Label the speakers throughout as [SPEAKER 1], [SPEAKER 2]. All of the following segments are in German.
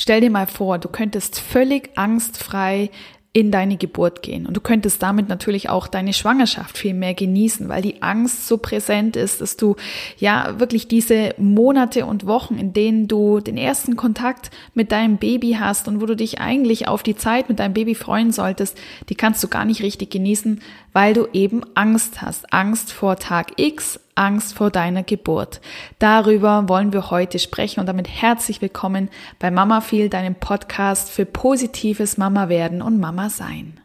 [SPEAKER 1] Stell dir mal vor, du könntest völlig angstfrei in deine Geburt gehen. Und du könntest damit natürlich auch deine Schwangerschaft viel mehr genießen, weil die Angst so präsent ist, dass du ja wirklich diese Monate und Wochen, in denen du den ersten Kontakt mit deinem Baby hast und wo du dich eigentlich auf die Zeit mit deinem Baby freuen solltest, die kannst du gar nicht richtig genießen, weil du eben Angst hast. Angst vor Tag X, Angst vor deiner Geburt. Darüber wollen wir heute sprechen und damit herzlich willkommen bei Mama Feel, deinem Podcast für positives Mama werden und Mama sein.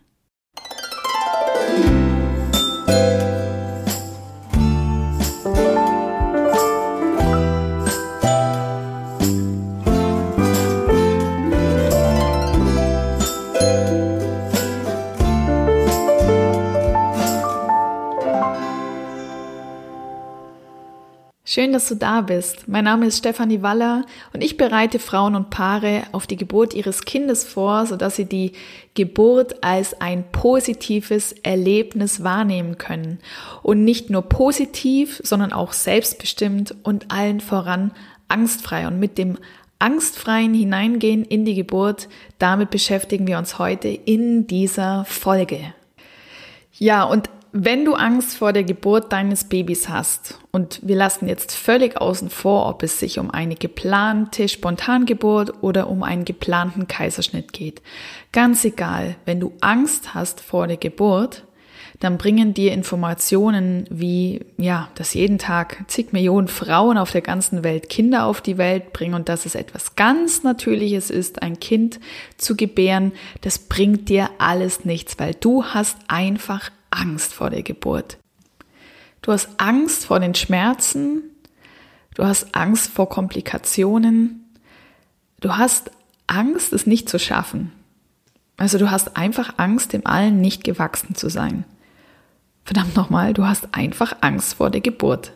[SPEAKER 1] Schön, dass du da bist. Mein Name ist Stefanie Waller und ich bereite Frauen und Paare auf die Geburt ihres Kindes vor, sodass sie die Geburt als ein positives Erlebnis wahrnehmen können. Und nicht nur positiv, sondern auch selbstbestimmt und allen voran angstfrei. Und mit dem angstfreien Hineingehen in die Geburt, damit beschäftigen wir uns heute in dieser Folge. Ja, und wenn du Angst vor der Geburt deines Babys hast, und wir lassen jetzt völlig außen vor, ob es sich um eine geplante Spontangeburt oder um einen geplanten Kaiserschnitt geht, ganz egal, wenn du Angst hast vor der Geburt, dann bringen dir Informationen wie, ja, dass jeden Tag zig Millionen Frauen auf der ganzen Welt Kinder auf die Welt bringen und dass es etwas ganz Natürliches ist, ein Kind zu gebären, das bringt dir alles nichts, weil du hast einfach Angst vor der Geburt. Du hast Angst vor den Schmerzen, du hast Angst vor Komplikationen, du hast Angst, es nicht zu schaffen. Also du hast einfach Angst, dem allen nicht gewachsen zu sein. Verdammt nochmal, du hast einfach Angst vor der Geburt.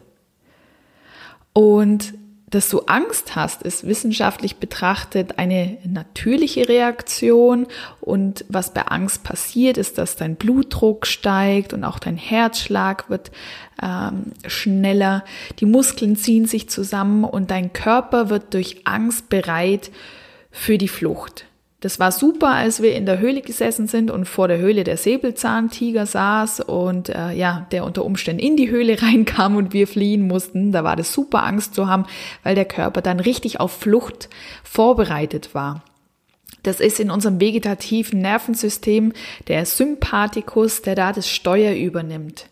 [SPEAKER 1] Und dass du Angst hast, ist wissenschaftlich betrachtet eine natürliche Reaktion. Und was bei Angst passiert, ist, dass dein Blutdruck steigt und auch dein Herzschlag wird ähm, schneller. Die Muskeln ziehen sich zusammen und dein Körper wird durch Angst bereit für die Flucht. Das war super, als wir in der Höhle gesessen sind und vor der Höhle der Säbelzahntiger saß und äh, ja, der unter Umständen in die Höhle reinkam und wir fliehen mussten. Da war das super Angst zu haben, weil der Körper dann richtig auf Flucht vorbereitet war. Das ist in unserem vegetativen Nervensystem der Sympathikus, der da das Steuer übernimmt.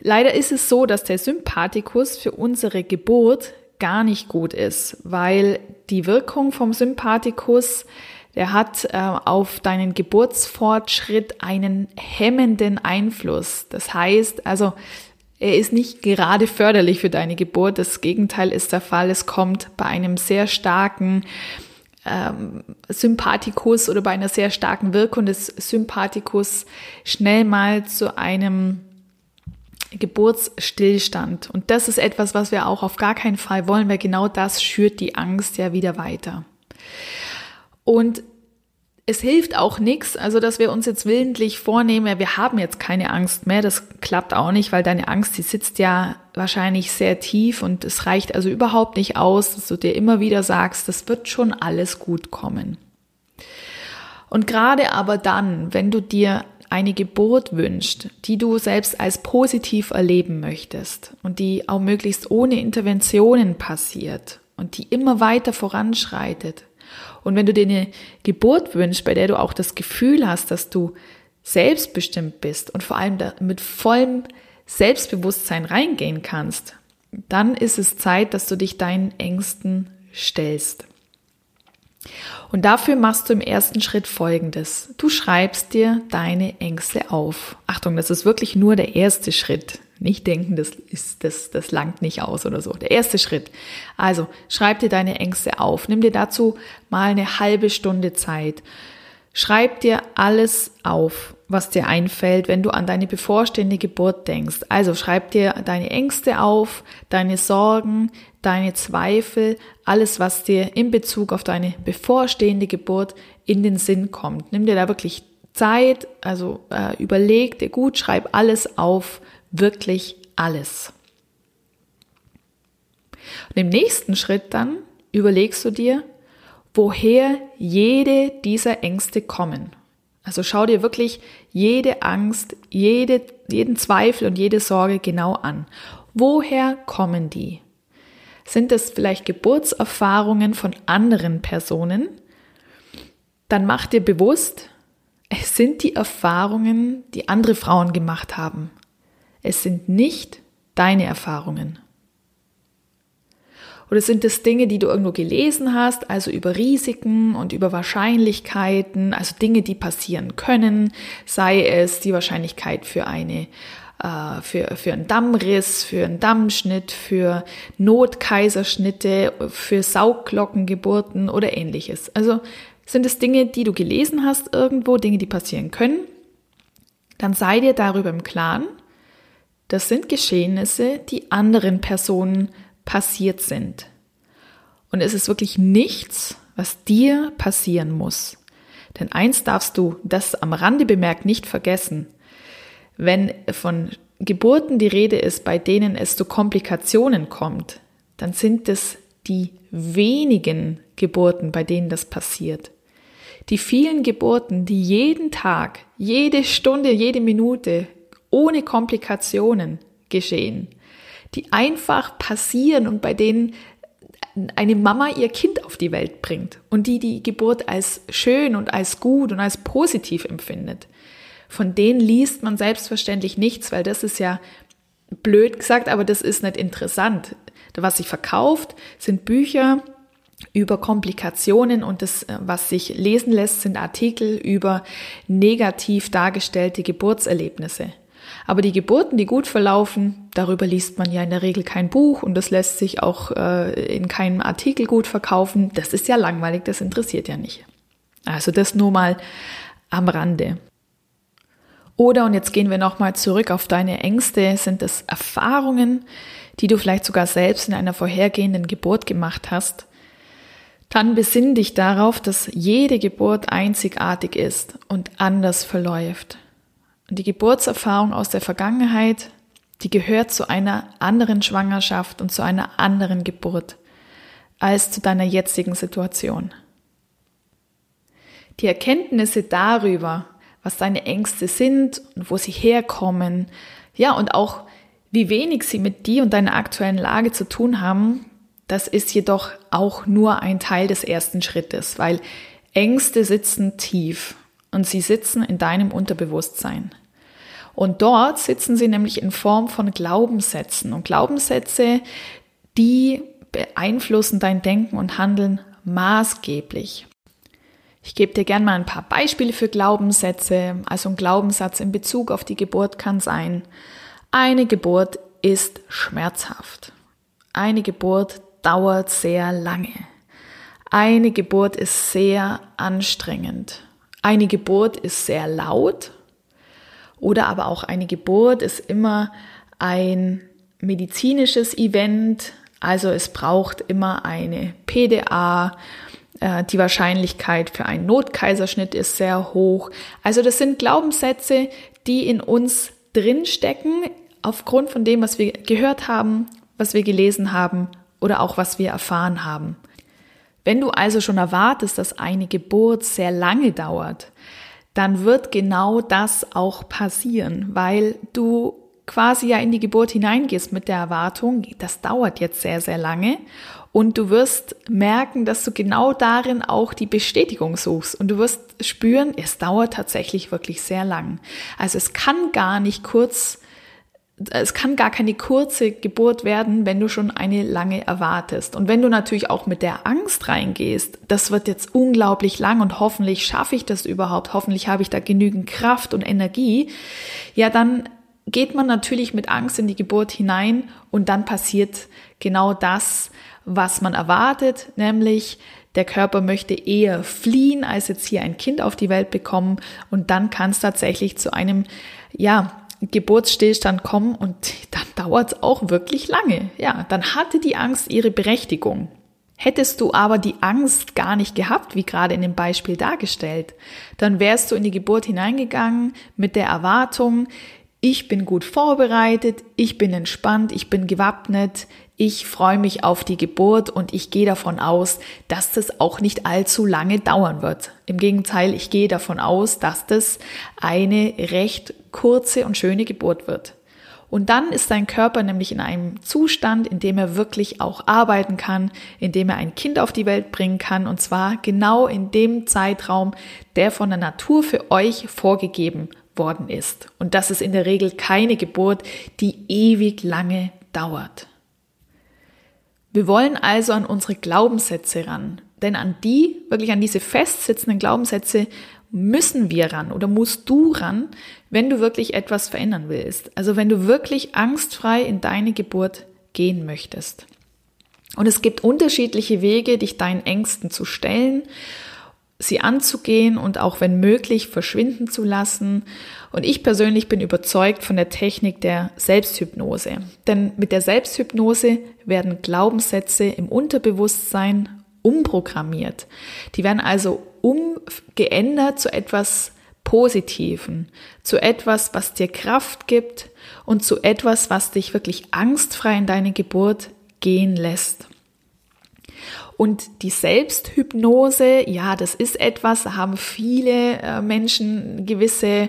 [SPEAKER 1] Leider ist es so, dass der Sympathikus für unsere Geburt gar nicht gut ist, weil die Wirkung vom Sympathikus der hat äh, auf deinen Geburtsfortschritt einen hemmenden Einfluss. Das heißt, also er ist nicht gerade förderlich für deine Geburt. Das Gegenteil ist der Fall. Es kommt bei einem sehr starken ähm, Sympathikus oder bei einer sehr starken Wirkung des Sympathikus schnell mal zu einem Geburtsstillstand. Und das ist etwas, was wir auch auf gar keinen Fall wollen, weil genau das schürt die Angst ja wieder weiter. Und es hilft auch nichts, also dass wir uns jetzt willentlich vornehmen, wir haben jetzt keine Angst mehr. Das klappt auch nicht, weil deine Angst, die sitzt ja wahrscheinlich sehr tief und es reicht also überhaupt nicht aus, dass du dir immer wieder sagst, das wird schon alles gut kommen. Und gerade aber dann, wenn du dir eine Geburt wünscht, die du selbst als positiv erleben möchtest und die auch möglichst ohne Interventionen passiert und die immer weiter voranschreitet, und wenn du dir eine Geburt wünschst, bei der du auch das Gefühl hast, dass du selbstbestimmt bist und vor allem mit vollem Selbstbewusstsein reingehen kannst, dann ist es Zeit, dass du dich deinen Ängsten stellst. Und dafür machst du im ersten Schritt Folgendes. Du schreibst dir deine Ängste auf. Achtung, das ist wirklich nur der erste Schritt. Nicht denken, das ist, das, das langt nicht aus oder so. Der erste Schritt. Also, schreib dir deine Ängste auf. Nimm dir dazu mal eine halbe Stunde Zeit. Schreib dir alles auf, was dir einfällt, wenn du an deine bevorstehende Geburt denkst. Also schreib dir deine Ängste auf, deine Sorgen, deine Zweifel, alles, was dir in Bezug auf deine bevorstehende Geburt in den Sinn kommt. Nimm dir da wirklich Zeit, also äh, überleg dir gut, schreib alles auf, wirklich alles. Und im nächsten Schritt dann überlegst du dir, woher jede dieser Ängste kommen. Also schau dir wirklich jede Angst, jede, jeden Zweifel und jede Sorge genau an. Woher kommen die? Sind es vielleicht Geburtserfahrungen von anderen Personen? Dann mach dir bewusst, es sind die Erfahrungen, die andere Frauen gemacht haben. Es sind nicht deine Erfahrungen. Oder sind es Dinge, die du irgendwo gelesen hast, also über Risiken und über Wahrscheinlichkeiten, also Dinge, die passieren können, sei es die Wahrscheinlichkeit für eine äh, für, für einen Dammriss, für einen Dammschnitt, für Notkaiserschnitte, für Saugglockengeburten oder ähnliches. Also sind es Dinge, die du gelesen hast irgendwo, Dinge, die passieren können, dann sei dir darüber im Klaren, das sind Geschehnisse, die anderen Personen passiert sind. Und es ist wirklich nichts, was dir passieren muss. Denn eins darfst du, das am Rande bemerkt, nicht vergessen. Wenn von Geburten die Rede ist, bei denen es zu Komplikationen kommt, dann sind es die wenigen Geburten, bei denen das passiert. Die vielen Geburten, die jeden Tag, jede Stunde, jede Minute ohne Komplikationen geschehen, die einfach passieren und bei denen eine Mama ihr Kind auf die Welt bringt und die die Geburt als schön und als gut und als positiv empfindet. Von denen liest man selbstverständlich nichts, weil das ist ja blöd gesagt, aber das ist nicht interessant. Was sich verkauft, sind Bücher über Komplikationen und das, was sich lesen lässt, sind Artikel über negativ dargestellte Geburtserlebnisse. Aber die Geburten, die gut verlaufen, darüber liest man ja in der Regel kein Buch und das lässt sich auch äh, in keinem Artikel gut verkaufen. Das ist ja langweilig, das interessiert ja nicht. Also das nur mal am Rande. Oder, und jetzt gehen wir nochmal zurück auf deine Ängste, sind es Erfahrungen, die du vielleicht sogar selbst in einer vorhergehenden Geburt gemacht hast, dann besinn dich darauf, dass jede Geburt einzigartig ist und anders verläuft. Und die Geburtserfahrung aus der Vergangenheit, die gehört zu einer anderen Schwangerschaft und zu einer anderen Geburt als zu deiner jetzigen Situation. Die Erkenntnisse darüber, was deine Ängste sind und wo sie herkommen, ja, und auch wie wenig sie mit dir und deiner aktuellen Lage zu tun haben, das ist jedoch auch nur ein Teil des ersten Schrittes, weil Ängste sitzen tief und sie sitzen in deinem Unterbewusstsein. Und dort sitzen sie nämlich in Form von Glaubenssätzen. Und Glaubenssätze, die beeinflussen dein Denken und Handeln maßgeblich. Ich gebe dir gerne mal ein paar Beispiele für Glaubenssätze. Also ein Glaubenssatz in Bezug auf die Geburt kann sein, eine Geburt ist schmerzhaft. Eine Geburt dauert sehr lange. Eine Geburt ist sehr anstrengend. Eine Geburt ist sehr laut. Oder aber auch eine Geburt ist immer ein medizinisches Event. Also es braucht immer eine PDA. Äh, die Wahrscheinlichkeit für einen Notkaiserschnitt ist sehr hoch. Also das sind Glaubenssätze, die in uns drinstecken, aufgrund von dem, was wir gehört haben, was wir gelesen haben oder auch was wir erfahren haben. Wenn du also schon erwartest, dass eine Geburt sehr lange dauert, dann wird genau das auch passieren, weil du quasi ja in die Geburt hineingehst mit der Erwartung, das dauert jetzt sehr, sehr lange und du wirst merken, dass du genau darin auch die Bestätigung suchst und du wirst spüren, es dauert tatsächlich wirklich sehr lang. Also es kann gar nicht kurz es kann gar keine kurze Geburt werden, wenn du schon eine lange erwartest. Und wenn du natürlich auch mit der Angst reingehst, das wird jetzt unglaublich lang und hoffentlich schaffe ich das überhaupt, hoffentlich habe ich da genügend Kraft und Energie, ja, dann geht man natürlich mit Angst in die Geburt hinein und dann passiert genau das, was man erwartet, nämlich der Körper möchte eher fliehen, als jetzt hier ein Kind auf die Welt bekommen und dann kann es tatsächlich zu einem, ja, Geburtsstillstand kommen und dann dauert es auch wirklich lange. Ja, dann hatte die Angst ihre Berechtigung. Hättest du aber die Angst gar nicht gehabt, wie gerade in dem Beispiel dargestellt, dann wärst du in die Geburt hineingegangen mit der Erwartung, ich bin gut vorbereitet, ich bin entspannt, ich bin gewappnet, ich freue mich auf die Geburt und ich gehe davon aus, dass das auch nicht allzu lange dauern wird. Im Gegenteil, ich gehe davon aus, dass das eine recht kurze und schöne Geburt wird. Und dann ist dein Körper nämlich in einem Zustand, in dem er wirklich auch arbeiten kann, in dem er ein Kind auf die Welt bringen kann, und zwar genau in dem Zeitraum, der von der Natur für euch vorgegeben worden ist. Und das ist in der Regel keine Geburt, die ewig lange dauert. Wir wollen also an unsere Glaubenssätze ran. Denn an die, wirklich an diese festsitzenden Glaubenssätze müssen wir ran oder musst du ran, wenn du wirklich etwas verändern willst. Also wenn du wirklich angstfrei in deine Geburt gehen möchtest. Und es gibt unterschiedliche Wege, dich deinen Ängsten zu stellen sie anzugehen und auch wenn möglich verschwinden zu lassen. Und ich persönlich bin überzeugt von der Technik der Selbsthypnose. Denn mit der Selbsthypnose werden Glaubenssätze im Unterbewusstsein umprogrammiert. Die werden also umgeändert zu etwas Positiven, zu etwas, was dir Kraft gibt und zu etwas, was dich wirklich angstfrei in deine Geburt gehen lässt. Und die Selbsthypnose, ja, das ist etwas, da haben viele äh, Menschen gewisse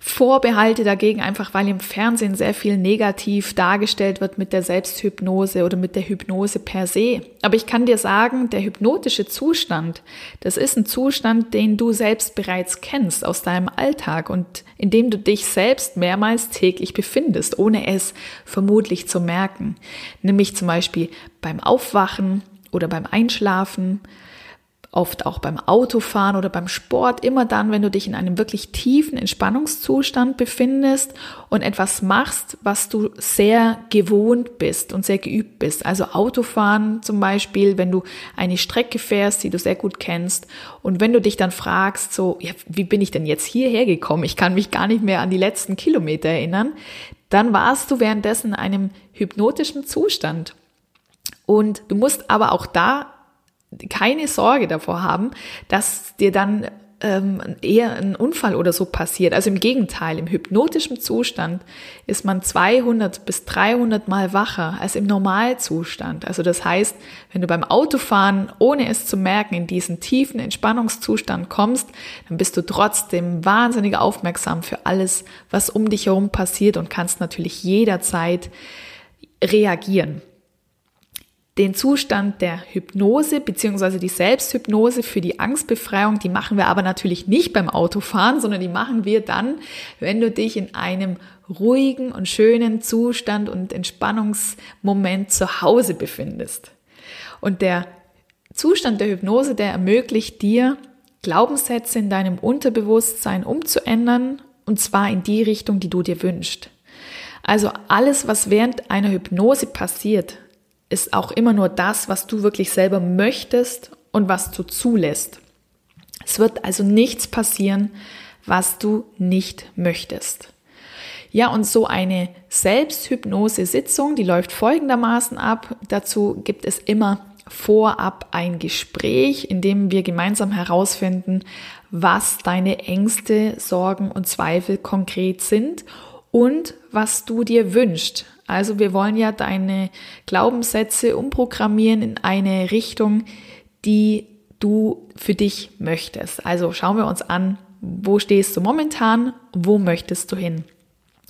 [SPEAKER 1] Vorbehalte dagegen, einfach weil im Fernsehen sehr viel negativ dargestellt wird mit der Selbsthypnose oder mit der Hypnose per se. Aber ich kann dir sagen, der hypnotische Zustand, das ist ein Zustand, den du selbst bereits kennst aus deinem Alltag und in dem du dich selbst mehrmals täglich befindest, ohne es vermutlich zu merken. Nämlich zum Beispiel beim Aufwachen, oder beim Einschlafen, oft auch beim Autofahren oder beim Sport, immer dann, wenn du dich in einem wirklich tiefen Entspannungszustand befindest und etwas machst, was du sehr gewohnt bist und sehr geübt bist. Also Autofahren zum Beispiel, wenn du eine Strecke fährst, die du sehr gut kennst und wenn du dich dann fragst, so, ja, wie bin ich denn jetzt hierher gekommen? Ich kann mich gar nicht mehr an die letzten Kilometer erinnern. Dann warst du währenddessen in einem hypnotischen Zustand. Und du musst aber auch da keine Sorge davor haben, dass dir dann ähm, eher ein Unfall oder so passiert. Also im Gegenteil, im hypnotischen Zustand ist man 200 bis 300 Mal wacher als im Normalzustand. Also das heißt, wenn du beim Autofahren, ohne es zu merken, in diesen tiefen Entspannungszustand kommst, dann bist du trotzdem wahnsinnig aufmerksam für alles, was um dich herum passiert und kannst natürlich jederzeit reagieren den Zustand der Hypnose beziehungsweise die Selbsthypnose für die Angstbefreiung, die machen wir aber natürlich nicht beim Autofahren, sondern die machen wir dann, wenn du dich in einem ruhigen und schönen Zustand und Entspannungsmoment zu Hause befindest. Und der Zustand der Hypnose, der ermöglicht dir, Glaubenssätze in deinem Unterbewusstsein umzuändern, und zwar in die Richtung, die du dir wünschst. Also alles, was während einer Hypnose passiert, ist auch immer nur das, was du wirklich selber möchtest und was du zulässt. Es wird also nichts passieren, was du nicht möchtest. Ja, und so eine Selbsthypnose-Sitzung, die läuft folgendermaßen ab. Dazu gibt es immer vorab ein Gespräch, in dem wir gemeinsam herausfinden, was deine Ängste, Sorgen und Zweifel konkret sind und was du dir wünschst. Also wir wollen ja deine Glaubenssätze umprogrammieren in eine Richtung, die du für dich möchtest. Also schauen wir uns an, wo stehst du momentan, wo möchtest du hin.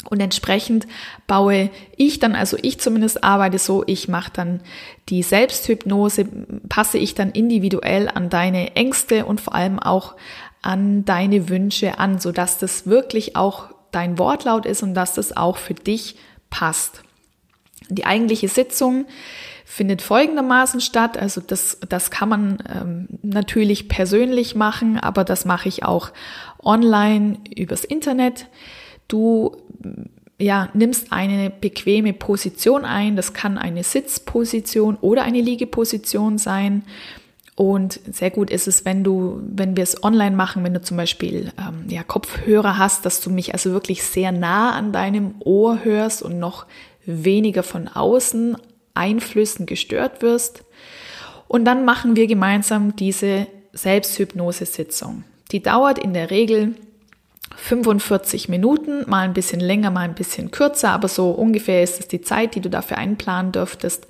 [SPEAKER 1] Und entsprechend baue ich dann, also ich zumindest arbeite so, ich mache dann die Selbsthypnose, passe ich dann individuell an deine Ängste und vor allem auch an deine Wünsche an, sodass das wirklich auch dein Wortlaut ist und dass das auch für dich passt. Die eigentliche Sitzung findet folgendermaßen statt. Also das, das kann man ähm, natürlich persönlich machen, aber das mache ich auch online übers Internet. Du ja, nimmst eine bequeme Position ein. Das kann eine Sitzposition oder eine Liegeposition sein. Und sehr gut ist es, wenn du, wenn wir es online machen, wenn du zum Beispiel ähm, ja, Kopfhörer hast, dass du mich also wirklich sehr nah an deinem Ohr hörst und noch weniger von außen Einflüssen gestört wirst. Und dann machen wir gemeinsam diese Selbsthypnose-Sitzung. Die dauert in der Regel 45 Minuten, mal ein bisschen länger, mal ein bisschen kürzer, aber so ungefähr ist es die Zeit, die du dafür einplanen dürftest.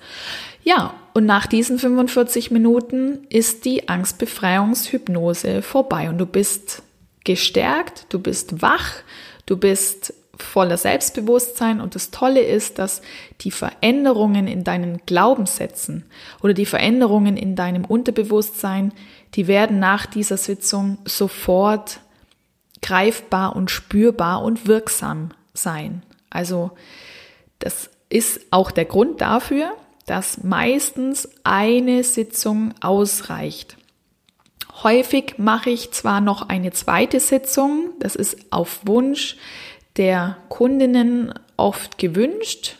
[SPEAKER 1] Ja, und nach diesen 45 Minuten ist die Angstbefreiungshypnose vorbei und du bist gestärkt, du bist wach, du bist voller Selbstbewusstsein und das Tolle ist, dass die Veränderungen in deinen Glaubenssätzen oder die Veränderungen in deinem Unterbewusstsein, die werden nach dieser Sitzung sofort greifbar und spürbar und wirksam sein. Also das ist auch der Grund dafür, dass meistens eine Sitzung ausreicht. Häufig mache ich zwar noch eine zweite Sitzung, das ist auf Wunsch der Kundinnen oft gewünscht,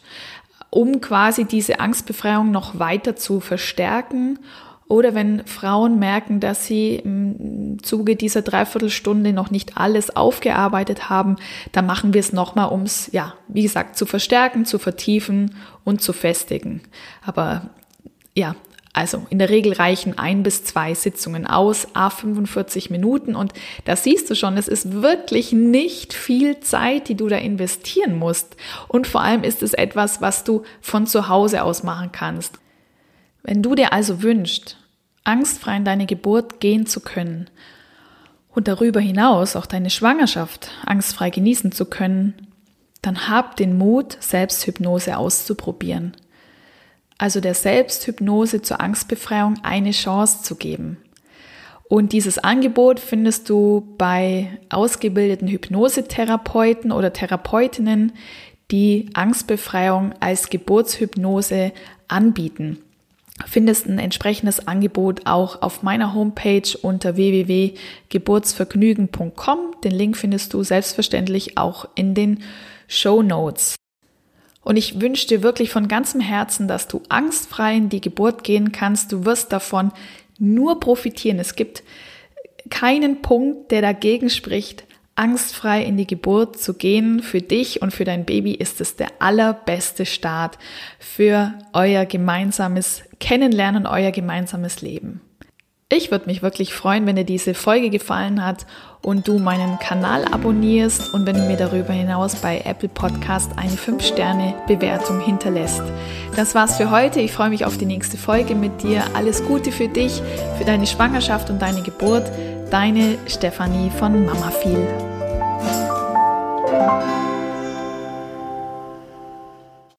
[SPEAKER 1] um quasi diese Angstbefreiung noch weiter zu verstärken. Oder wenn Frauen merken, dass sie im Zuge dieser Dreiviertelstunde noch nicht alles aufgearbeitet haben, dann machen wir es nochmal, um es, ja, wie gesagt, zu verstärken, zu vertiefen und zu festigen. Aber ja, also in der Regel reichen ein bis zwei Sitzungen aus, a 45 Minuten und da siehst du schon, es ist wirklich nicht viel Zeit, die du da investieren musst. Und vor allem ist es etwas, was du von zu Hause aus machen kannst. Wenn du dir also wünschst, angstfrei in deine Geburt gehen zu können und darüber hinaus auch deine Schwangerschaft angstfrei genießen zu können, dann hab den Mut, Selbsthypnose auszuprobieren also der Selbsthypnose zur Angstbefreiung, eine Chance zu geben. Und dieses Angebot findest du bei ausgebildeten Hypnosetherapeuten oder Therapeutinnen, die Angstbefreiung als Geburtshypnose anbieten. Findest ein entsprechendes Angebot auch auf meiner Homepage unter www.geburtsvergnügen.com. Den Link findest du selbstverständlich auch in den Show Notes. Und ich wünsche dir wirklich von ganzem Herzen, dass du angstfrei in die Geburt gehen kannst. Du wirst davon nur profitieren. Es gibt keinen Punkt, der dagegen spricht, angstfrei in die Geburt zu gehen. Für dich und für dein Baby ist es der allerbeste Start für euer gemeinsames Kennenlernen, euer gemeinsames Leben. Ich würde mich wirklich freuen, wenn dir diese Folge gefallen hat und du meinen Kanal abonnierst und wenn du mir darüber hinaus bei Apple Podcast eine 5-Sterne-Bewertung hinterlässt. Das war's für heute. Ich freue mich auf die nächste Folge mit dir. Alles Gute für dich, für deine Schwangerschaft und deine Geburt. Deine Stefanie von Mama viel.